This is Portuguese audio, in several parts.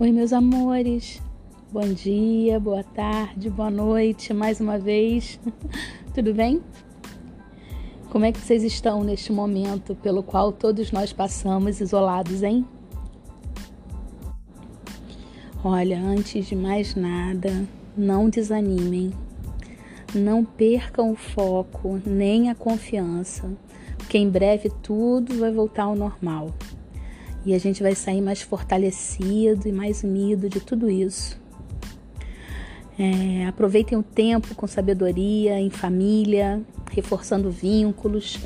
Oi, meus amores. Bom dia, boa tarde, boa noite, mais uma vez. Tudo bem? Como é que vocês estão neste momento pelo qual todos nós passamos isolados, hein? Olha, antes de mais nada, não desanimem. Não percam o foco nem a confiança, porque em breve tudo vai voltar ao normal e a gente vai sair mais fortalecido e mais unido de tudo isso. É, aproveitem o tempo com sabedoria, em família, reforçando vínculos,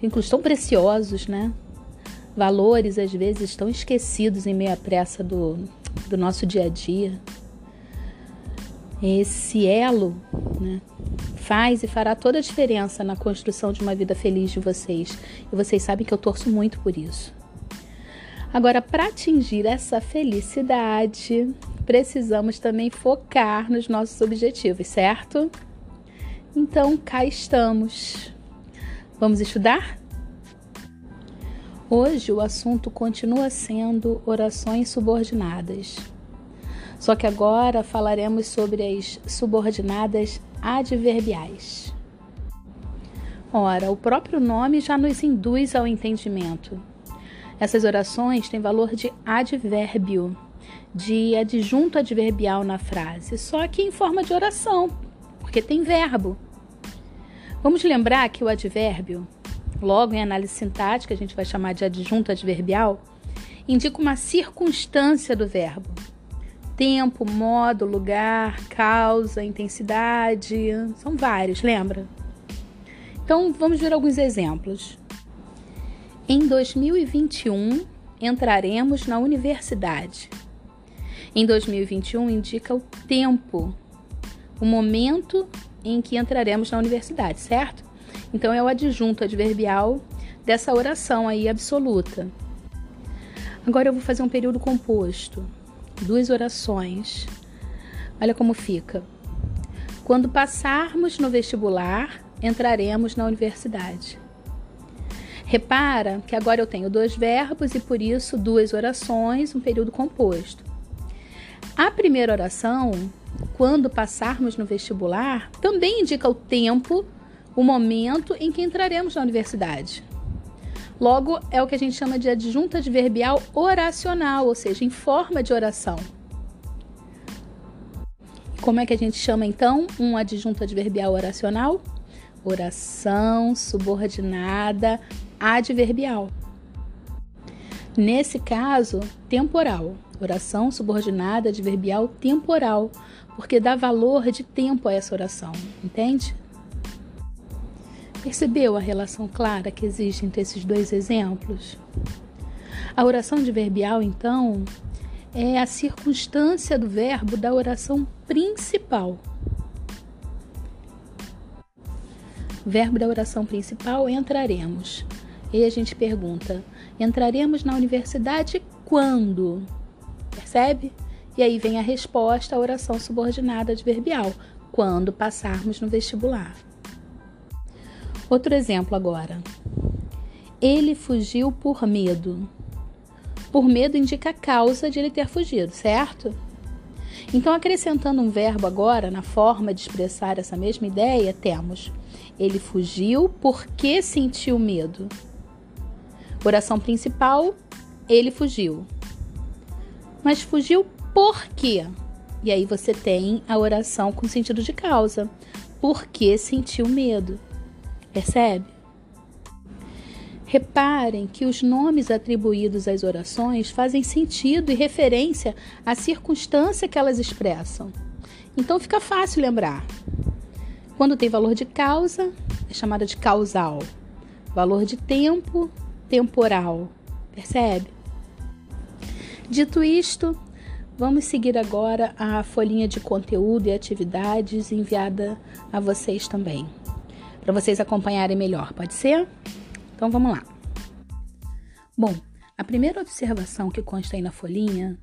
vínculos tão preciosos, né? Valores às vezes estão esquecidos em meio à pressa do, do nosso dia a dia. Esse elo né, faz e fará toda a diferença na construção de uma vida feliz de vocês. E vocês sabem que eu torço muito por isso. Agora, para atingir essa felicidade, precisamos também focar nos nossos objetivos, certo? Então, cá estamos. Vamos estudar? Hoje o assunto continua sendo orações subordinadas. Só que agora falaremos sobre as subordinadas adverbiais. Ora, o próprio nome já nos induz ao entendimento essas orações têm valor de advérbio, de adjunto adverbial na frase, só que em forma de oração, porque tem verbo. Vamos lembrar que o advérbio, logo em análise sintática, a gente vai chamar de adjunto adverbial, indica uma circunstância do verbo. Tempo, modo, lugar, causa, intensidade, são vários, lembra? Então vamos ver alguns exemplos. Em 2021, entraremos na universidade. Em 2021 indica o tempo, o momento em que entraremos na universidade, certo? Então é o adjunto adverbial dessa oração aí absoluta. Agora eu vou fazer um período composto, duas orações. Olha como fica. Quando passarmos no vestibular, entraremos na universidade. Repara que agora eu tenho dois verbos e por isso duas orações, um período composto. A primeira oração, quando passarmos no vestibular, também indica o tempo, o momento em que entraremos na universidade. Logo, é o que a gente chama de adjunta adverbial oracional, ou seja, em forma de oração. Como é que a gente chama então um adjunto adverbial oracional? Oração subordinada adverbial. Nesse caso, temporal. Oração subordinada adverbial temporal, porque dá valor de tempo a essa oração, entende? Percebeu a relação clara que existe entre esses dois exemplos? A oração adverbial, então, é a circunstância do verbo da oração principal. Verbo da oração principal entraremos. E a gente pergunta: entraremos na universidade quando? Percebe? E aí vem a resposta à oração subordinada adverbial: quando passarmos no vestibular. Outro exemplo agora. Ele fugiu por medo. Por medo indica a causa de ele ter fugido, certo? Então, acrescentando um verbo agora na forma de expressar essa mesma ideia, temos: ele fugiu porque sentiu medo. Oração principal, ele fugiu. Mas fugiu por quê? E aí você tem a oração com sentido de causa. Porque sentiu medo. Percebe? Reparem que os nomes atribuídos às orações fazem sentido e referência à circunstância que elas expressam. Então fica fácil lembrar. Quando tem valor de causa, é chamada de causal. Valor de tempo, temporal. Percebe? Dito isto, vamos seguir agora a folhinha de conteúdo e atividades enviada a vocês também, para vocês acompanharem melhor, pode ser? Então vamos lá. Bom, a primeira observação que consta aí na folhinha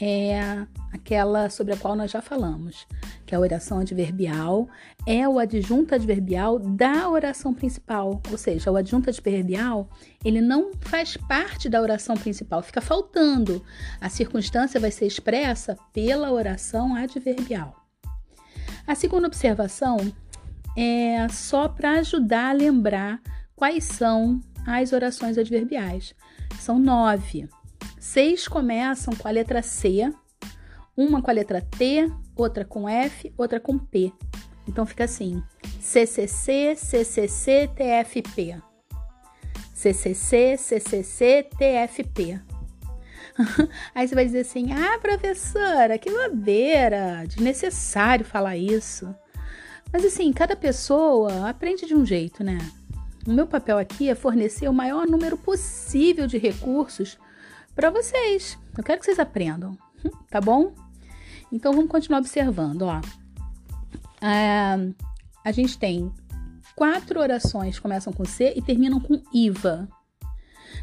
é aquela sobre a qual nós já falamos, que a oração adverbial é o adjunto adverbial da oração principal, ou seja, o adjunto adverbial, ele não faz parte da oração principal, fica faltando. A circunstância vai ser expressa pela oração adverbial. A segunda observação é só para ajudar a lembrar quais são as orações adverbiais. São nove. Seis começam com a letra C, uma com a letra T, outra com F, outra com P. Então fica assim: CCC, CCC, TFP. CCC, CCC, TFP. Aí você vai dizer assim: ah, professora, que bobeira, desnecessário falar isso. Mas assim, cada pessoa aprende de um jeito, né? O meu papel aqui é fornecer o maior número possível de recursos para vocês. Eu quero que vocês aprendam, tá bom? Então vamos continuar observando, ó. É, a gente tem quatro orações começam com C e terminam com IVA.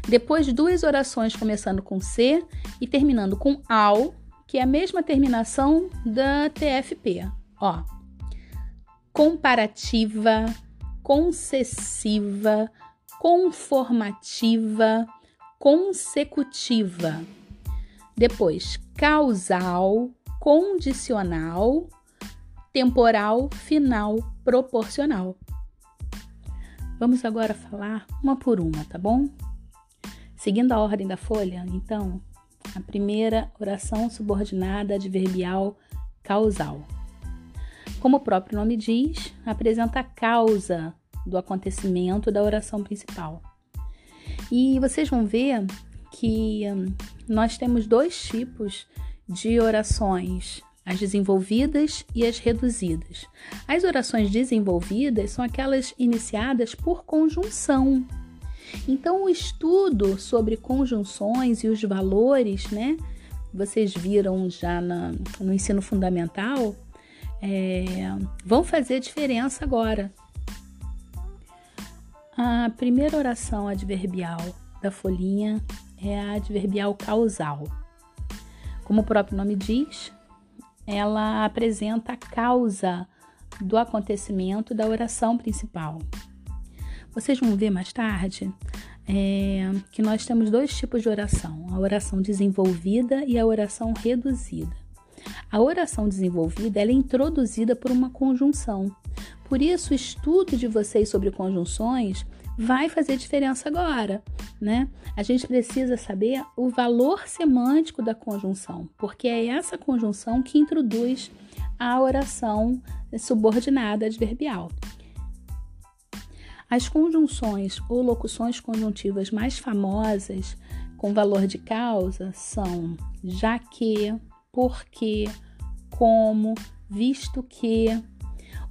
Depois, duas orações começando com C e terminando com AL, que é a mesma terminação da TFP. Ó, comparativa, concessiva, conformativa, consecutiva. Depois, causal, condicional, temporal, final, proporcional. Vamos agora falar uma por uma, tá bom? Seguindo a ordem da folha, então, a primeira oração subordinada adverbial causal. Como o próprio nome diz, apresenta a causa do acontecimento da oração principal. E vocês vão ver que hum, nós temos dois tipos de orações, as desenvolvidas e as reduzidas. As orações desenvolvidas são aquelas iniciadas por conjunção. Então, o estudo sobre conjunções e os valores, né? Vocês viram já na, no ensino fundamental, é, vão fazer diferença agora. A primeira oração adverbial da folhinha é a adverbial causal. Como o próprio nome diz, ela apresenta a causa do acontecimento da oração principal. Vocês vão ver mais tarde é, que nós temos dois tipos de oração: a oração desenvolvida e a oração reduzida. A oração desenvolvida é introduzida por uma conjunção. Por isso, o estudo de vocês sobre conjunções vai fazer diferença agora, né? A gente precisa saber o valor semântico da conjunção, porque é essa conjunção que introduz a oração subordinada adverbial. As conjunções ou locuções conjuntivas mais famosas com valor de causa são já que, porque, como, visto que.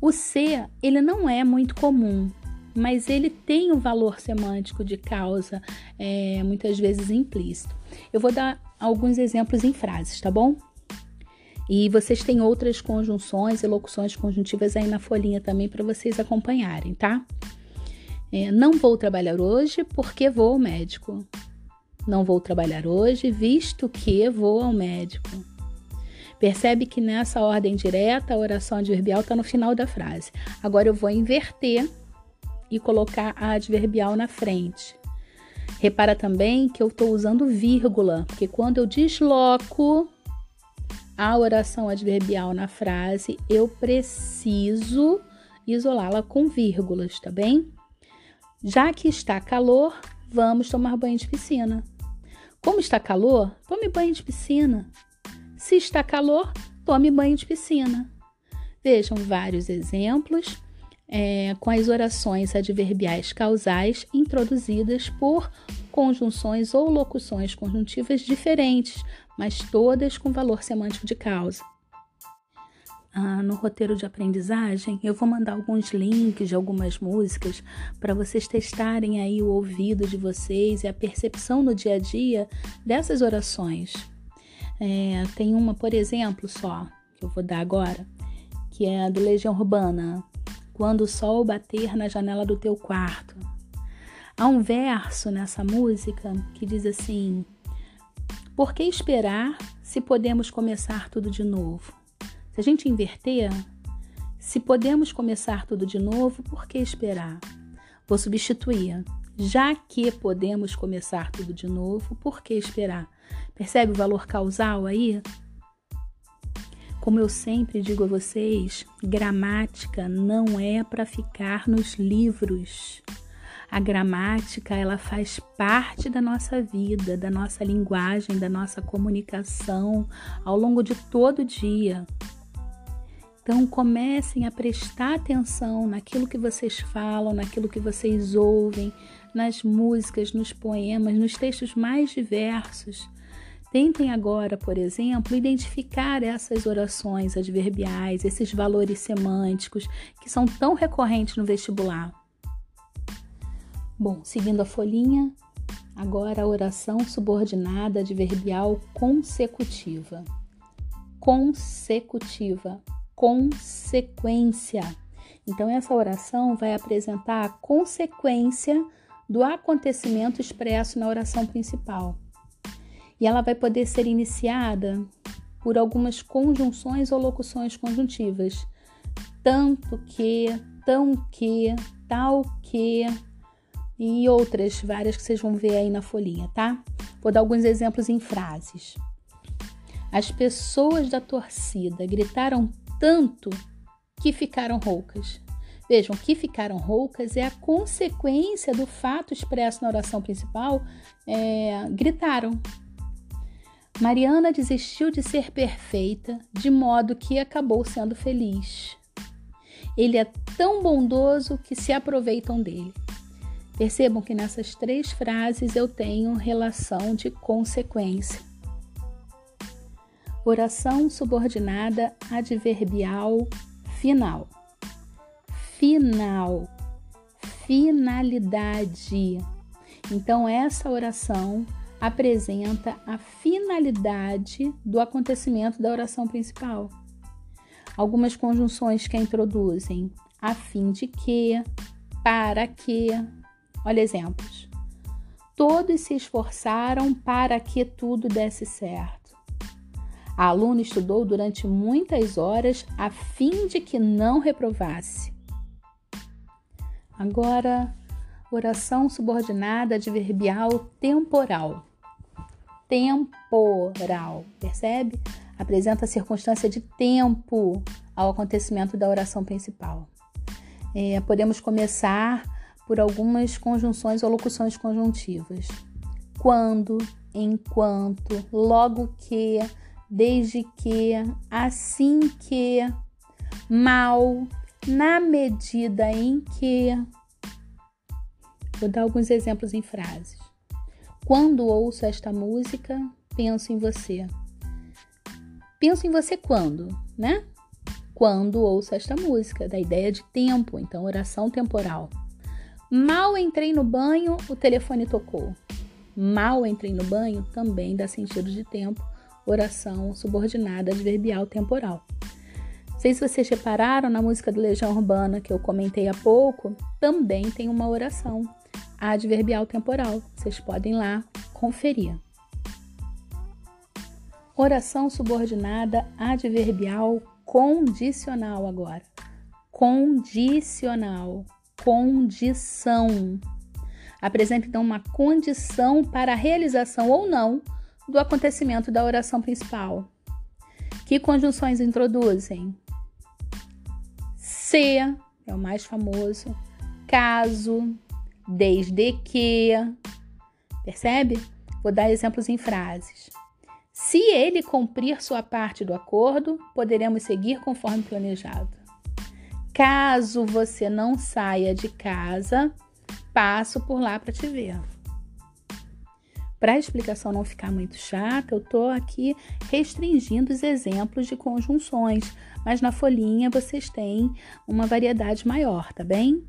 O C, ele não é muito comum, mas ele tem um valor semântico de causa, é, muitas vezes implícito. Eu vou dar alguns exemplos em frases, tá bom? E vocês têm outras conjunções e locuções conjuntivas aí na folhinha também para vocês acompanharem, tá? É, não vou trabalhar hoje porque vou ao médico. Não vou trabalhar hoje visto que vou ao médico. Percebe que nessa ordem direta a oração adverbial está no final da frase. Agora eu vou inverter e colocar a adverbial na frente. Repara também que eu estou usando vírgula, porque quando eu desloco a oração adverbial na frase, eu preciso isolá-la com vírgulas, tá bem? Já que está calor, vamos tomar banho de piscina. Como está calor, tome banho de piscina. Se está calor, tome banho de piscina. Vejam vários exemplos é, com as orações adverbiais causais introduzidas por conjunções ou locuções conjuntivas diferentes, mas todas com valor semântico de causa. Ah, no roteiro de aprendizagem, eu vou mandar alguns links de algumas músicas para vocês testarem aí o ouvido de vocês e a percepção no dia a dia dessas orações. É, tem uma, por exemplo, só, que eu vou dar agora, que é a do Legião Urbana, quando o sol bater na janela do teu quarto. Há um verso nessa música que diz assim: Por que esperar se podemos começar tudo de novo? Se a gente inverter, se podemos começar tudo de novo, por que esperar? Vou substituir. Já que podemos começar tudo de novo, por que esperar? Percebe o valor causal aí? Como eu sempre digo a vocês, gramática não é para ficar nos livros. A gramática, ela faz parte da nossa vida, da nossa linguagem, da nossa comunicação ao longo de todo o dia. Então comecem a prestar atenção naquilo que vocês falam, naquilo que vocês ouvem, nas músicas, nos poemas, nos textos mais diversos. Tentem agora, por exemplo, identificar essas orações adverbiais, esses valores semânticos que são tão recorrentes no vestibular. Bom, seguindo a folhinha, agora a oração subordinada adverbial consecutiva. Consecutiva, consequência. Então, essa oração vai apresentar a consequência do acontecimento expresso na oração principal. E ela vai poder ser iniciada por algumas conjunções ou locuções conjuntivas. Tanto que, tão que, tal que, e outras várias que vocês vão ver aí na folhinha, tá? Vou dar alguns exemplos em frases. As pessoas da torcida gritaram tanto que ficaram roucas. Vejam, que ficaram roucas é a consequência do fato expresso na oração principal. É, gritaram. Mariana desistiu de ser perfeita, de modo que acabou sendo feliz. Ele é tão bondoso que se aproveitam dele. Percebam que nessas três frases eu tenho relação de consequência. Oração subordinada adverbial final. Final. Finalidade. Então, essa oração apresenta a finalidade do acontecimento da oração principal. Algumas conjunções que a introduzem a fim de que, para que, Olha exemplos. Todos se esforçaram para que tudo desse certo. A aluna estudou durante muitas horas a fim de que não reprovasse. Agora, oração subordinada adverbial temporal. Temporal, percebe? Apresenta a circunstância de tempo ao acontecimento da oração principal. É, podemos começar por algumas conjunções ou locuções conjuntivas. Quando, enquanto, logo que, desde que, assim que, mal, na medida em que. Vou dar alguns exemplos em frases. Quando ouço esta música, penso em você. Penso em você quando, né? Quando ouço esta música, da ideia de tempo, então oração temporal. Mal entrei no banho, o telefone tocou. Mal entrei no banho também dá sentido de tempo, oração subordinada adverbial temporal. Não sei se vocês repararam na música do Legião Urbana que eu comentei há pouco, também tem uma oração adverbial temporal. Vocês podem lá conferir. Oração subordinada adverbial condicional agora. Condicional condição. Apresenta então uma condição para a realização ou não do acontecimento da oração principal. Que conjunções introduzem? Se é o mais famoso, caso, desde que. Percebe? Vou dar exemplos em frases. Se ele cumprir sua parte do acordo, poderemos seguir conforme planejado. Caso você não saia de casa, passo por lá para te ver. Para a explicação não ficar muito chata, eu estou aqui restringindo os exemplos de conjunções, mas na folhinha vocês têm uma variedade maior, tá bem?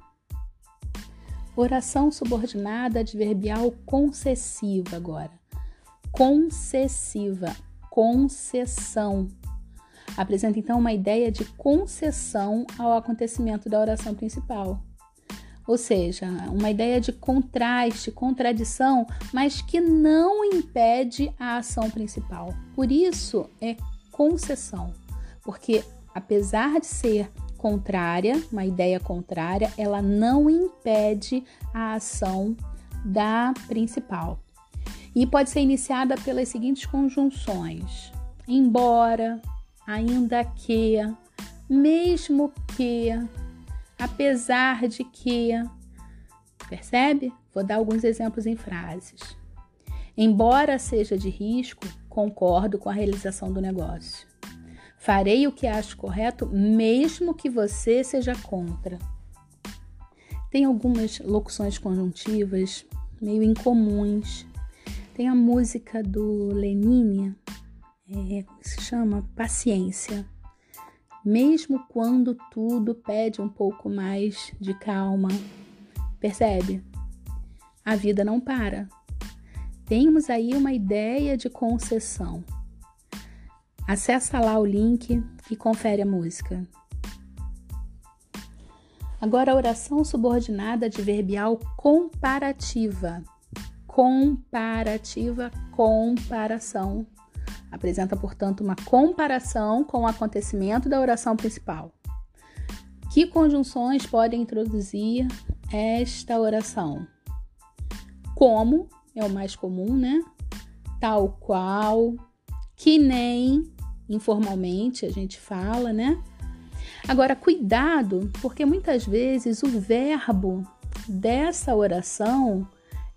Oração subordinada adverbial concessiva agora. Concessiva, concessão. Apresenta então uma ideia de concessão ao acontecimento da oração principal. Ou seja, uma ideia de contraste, contradição, mas que não impede a ação principal. Por isso é concessão, porque apesar de ser contrária, uma ideia contrária, ela não impede a ação da principal. E pode ser iniciada pelas seguintes conjunções: embora, ainda que, mesmo que, apesar de que. Percebe? Vou dar alguns exemplos em frases. Embora seja de risco, concordo com a realização do negócio. Farei o que acho correto, mesmo que você seja contra. Tem algumas locuções conjuntivas meio incomuns. Tem a música do Lenine, é, se chama Paciência. Mesmo quando tudo pede um pouco mais de calma, percebe? A vida não para. Temos aí uma ideia de concessão. Acessa lá o link e confere a música. Agora a oração subordinada adverbial comparativa. Comparativa, comparação. Apresenta, portanto, uma comparação com o acontecimento da oração principal. Que conjunções podem introduzir esta oração? Como é o mais comum, né? Tal qual, que nem, informalmente a gente fala, né? Agora, cuidado, porque muitas vezes o verbo dessa oração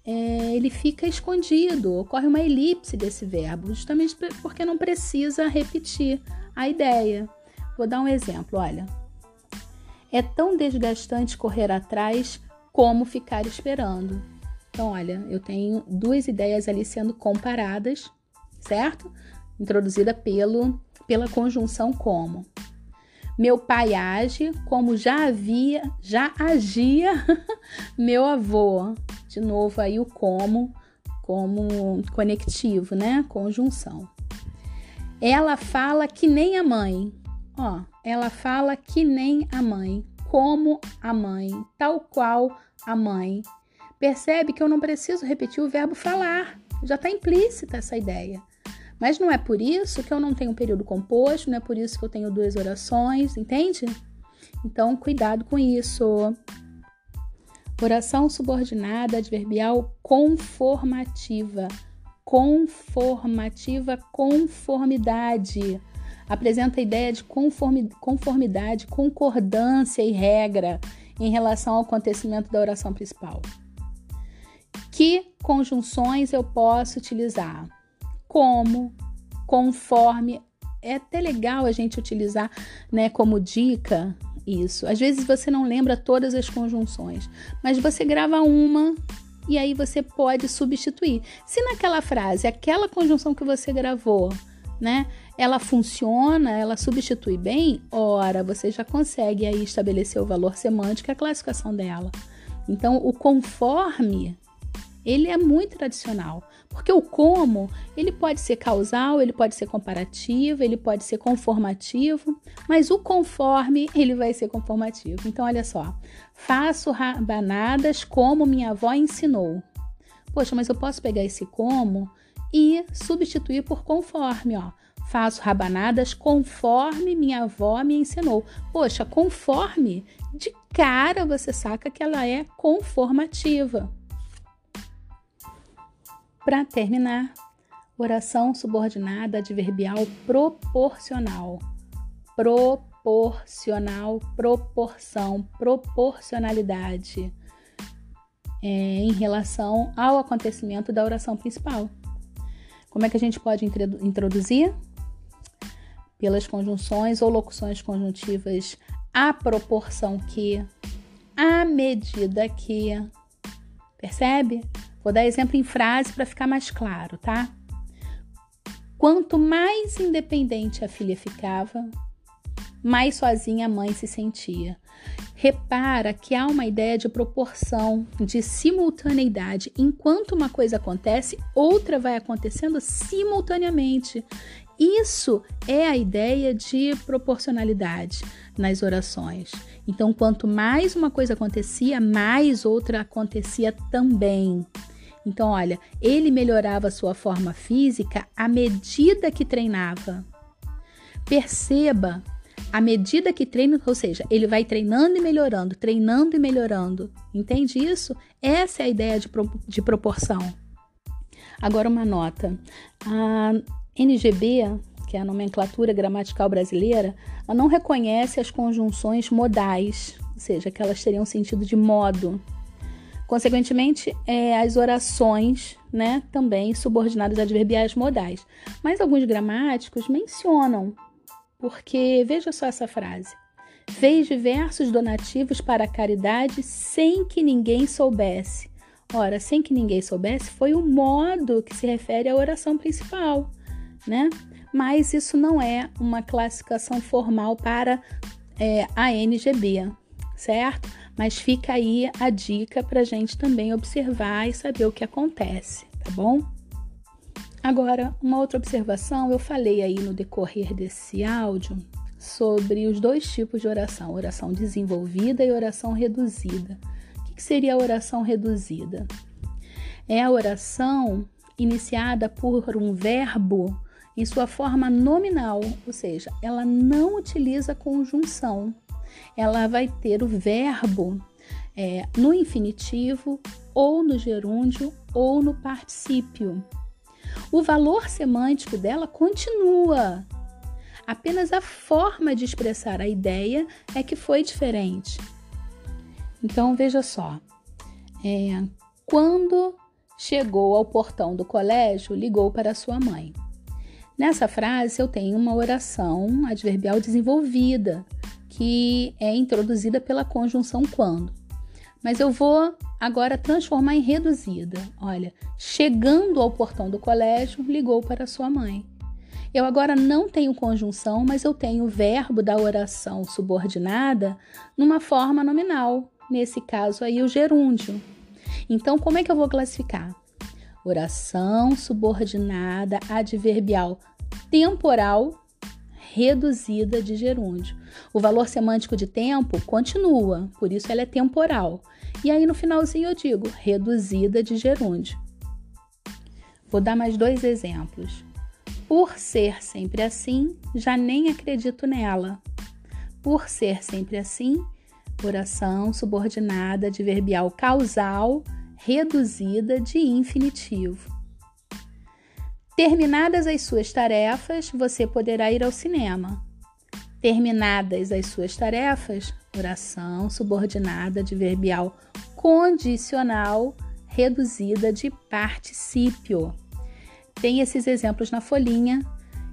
é, ele fica escondido, ocorre uma elipse desse verbo, justamente porque não precisa repetir a ideia. Vou dar um exemplo, olha. É tão desgastante correr atrás como ficar esperando. Então, olha, eu tenho duas ideias ali sendo comparadas, certo? Introduzida pelo, pela conjunção como. Meu pai age como já havia, já agia meu avô. De novo aí o como como conectivo, né? Conjunção. Ela fala que nem a mãe. Ó, ela fala que nem a mãe, como a mãe, tal qual a mãe. Percebe que eu não preciso repetir o verbo falar. Já está implícita essa ideia. Mas não é por isso que eu não tenho um período composto, não é por isso que eu tenho duas orações, entende? Então, cuidado com isso. Oração subordinada adverbial conformativa. Conformativa, conformidade. Apresenta a ideia de conformidade, concordância e regra em relação ao acontecimento da oração principal. Que conjunções eu posso utilizar? Como, conforme. É até legal a gente utilizar, né, como dica isso. Às vezes você não lembra todas as conjunções, mas você grava uma e aí você pode substituir. Se naquela frase, aquela conjunção que você gravou, né, ela funciona, ela substitui bem, ora, você já consegue aí estabelecer o valor semântico e a classificação dela. Então, o conforme, ele é muito tradicional. Porque o como, ele pode ser causal, ele pode ser comparativo, ele pode ser conformativo, mas o conforme, ele vai ser conformativo. Então, olha só. Faço rabanadas como minha avó ensinou. Poxa, mas eu posso pegar esse como e substituir por conforme, ó. Faço rabanadas conforme minha avó me ensinou. Poxa, conforme, de cara você saca que ela é conformativa. Para terminar, oração subordinada adverbial proporcional. Proporcional, proporção, proporcionalidade é, em relação ao acontecimento da oração principal. Como é que a gente pode introduzir? Pelas conjunções ou locuções conjuntivas à proporção que, à medida que. Percebe? Vou dar exemplo em frase para ficar mais claro, tá? Quanto mais independente a filha ficava, mais sozinha a mãe se sentia. Repara que há uma ideia de proporção, de simultaneidade. Enquanto uma coisa acontece, outra vai acontecendo simultaneamente. isso é a ideia de proporcionalidade nas orações. Então, quanto mais uma coisa acontecia, mais outra acontecia também. Então, olha, ele melhorava sua forma física à medida que treinava. Perceba, à medida que treina, ou seja, ele vai treinando e melhorando, treinando e melhorando. Entende isso? Essa é a ideia de, pro, de proporção. Agora, uma nota. A NGB, que é a nomenclatura gramatical brasileira, ela não reconhece as conjunções modais, ou seja, que elas teriam sentido de modo. Consequentemente, é, as orações, né, também subordinadas adverbiais modais. Mas alguns gramáticos mencionam, porque veja só essa frase. Fez diversos donativos para a caridade sem que ninguém soubesse. Ora, sem que ninguém soubesse foi o modo que se refere à oração principal, né? Mas isso não é uma classificação formal para é, a NGB, certo? Mas fica aí a dica para a gente também observar e saber o que acontece, tá bom? Agora, uma outra observação, eu falei aí no decorrer desse áudio sobre os dois tipos de oração, oração desenvolvida e oração reduzida. O que seria a oração reduzida? É a oração iniciada por um verbo em sua forma nominal, ou seja, ela não utiliza conjunção ela vai ter o verbo é, no infinitivo, ou no gerúndio, ou no particípio. O valor semântico dela continua. Apenas a forma de expressar a ideia é que foi diferente. Então veja só. É, quando chegou ao portão do colégio, ligou para sua mãe. Nessa frase eu tenho uma oração adverbial desenvolvida que é introduzida pela conjunção quando. Mas eu vou agora transformar em reduzida. Olha, chegando ao portão do colégio, ligou para sua mãe. Eu agora não tenho conjunção, mas eu tenho o verbo da oração subordinada numa forma nominal, nesse caso aí o gerúndio. Então, como é que eu vou classificar? Oração subordinada adverbial temporal reduzida de gerúndio. O valor semântico de tempo continua, por isso ela é temporal. E aí no finalzinho eu digo reduzida de gerúndio. Vou dar mais dois exemplos. Por ser sempre assim, já nem acredito nela. Por ser sempre assim, oração subordinada adverbial causal reduzida de infinitivo. Terminadas as suas tarefas, você poderá ir ao cinema. Terminadas as suas tarefas, oração subordinada adverbial condicional reduzida de particípio. Tem esses exemplos na folhinha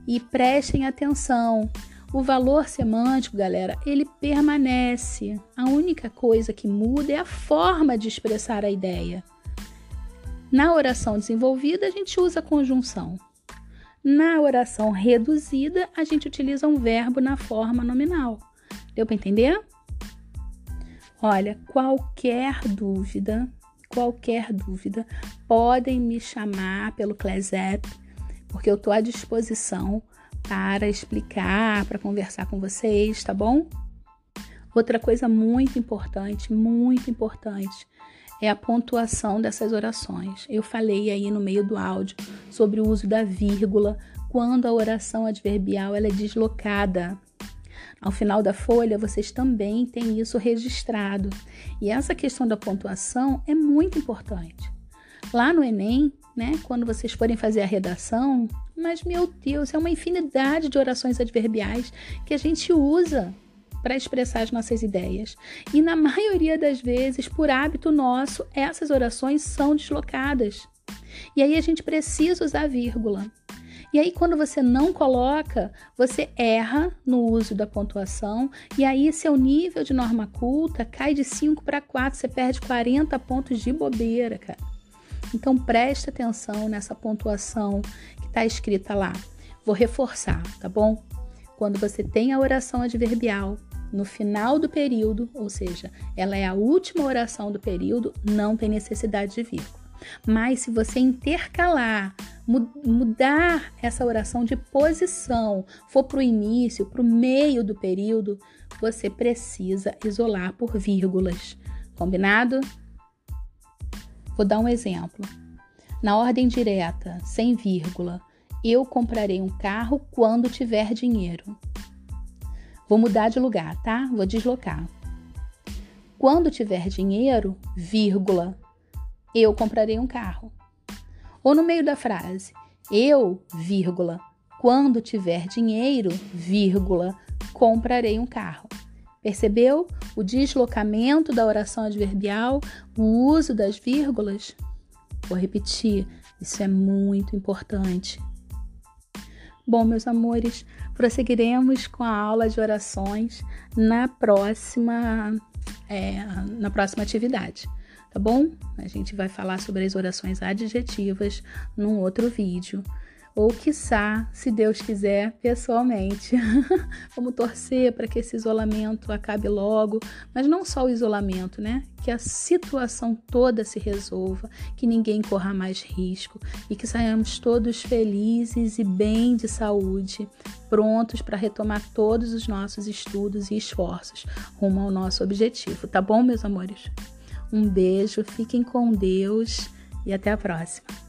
e prestem atenção. O valor semântico, galera, ele permanece. A única coisa que muda é a forma de expressar a ideia. Na oração desenvolvida, a gente usa conjunção. Na oração reduzida, a gente utiliza um verbo na forma nominal. Deu para entender? Olha, qualquer dúvida, qualquer dúvida, podem me chamar pelo ClassApp, porque eu estou à disposição para explicar, para conversar com vocês, tá bom? Outra coisa muito importante, muito importante, é a pontuação dessas orações. Eu falei aí no meio do áudio sobre o uso da vírgula quando a oração adverbial ela é deslocada. Ao final da folha, vocês também têm isso registrado. E essa questão da pontuação é muito importante. Lá no Enem, né, quando vocês forem fazer a redação, mas meu Deus, é uma infinidade de orações adverbiais que a gente usa para expressar as nossas ideias. E na maioria das vezes, por hábito nosso, essas orações são deslocadas. E aí a gente precisa usar vírgula. E aí, quando você não coloca, você erra no uso da pontuação, e aí seu nível de norma culta cai de 5 para 4, você perde 40 pontos de bobeira, cara. Então preste atenção nessa pontuação que está escrita lá. Vou reforçar, tá bom? Quando você tem a oração adverbial, no final do período, ou seja, ela é a última oração do período, não tem necessidade de vírgula. Mas se você intercalar, mudar essa oração de posição, for para o início, para o meio do período, você precisa isolar por vírgulas. Combinado? Vou dar um exemplo. Na ordem direta, sem vírgula, eu comprarei um carro quando tiver dinheiro. Vou mudar de lugar, tá? Vou deslocar. Quando tiver dinheiro, vírgula, eu comprarei um carro. Ou no meio da frase, eu, vírgula, quando tiver dinheiro, vírgula, comprarei um carro. Percebeu o deslocamento da oração adverbial, o uso das vírgulas? Vou repetir, isso é muito importante. Bom, meus amores, prosseguiremos com a aula de orações na próxima, é, na próxima atividade, tá bom? A gente vai falar sobre as orações adjetivas num outro vídeo ou quiçá, se Deus quiser, pessoalmente. Vamos torcer para que esse isolamento acabe logo, mas não só o isolamento, né? Que a situação toda se resolva, que ninguém corra mais risco e que saiamos todos felizes e bem de saúde, prontos para retomar todos os nossos estudos e esforços rumo ao nosso objetivo, tá bom, meus amores? Um beijo, fiquem com Deus e até a próxima.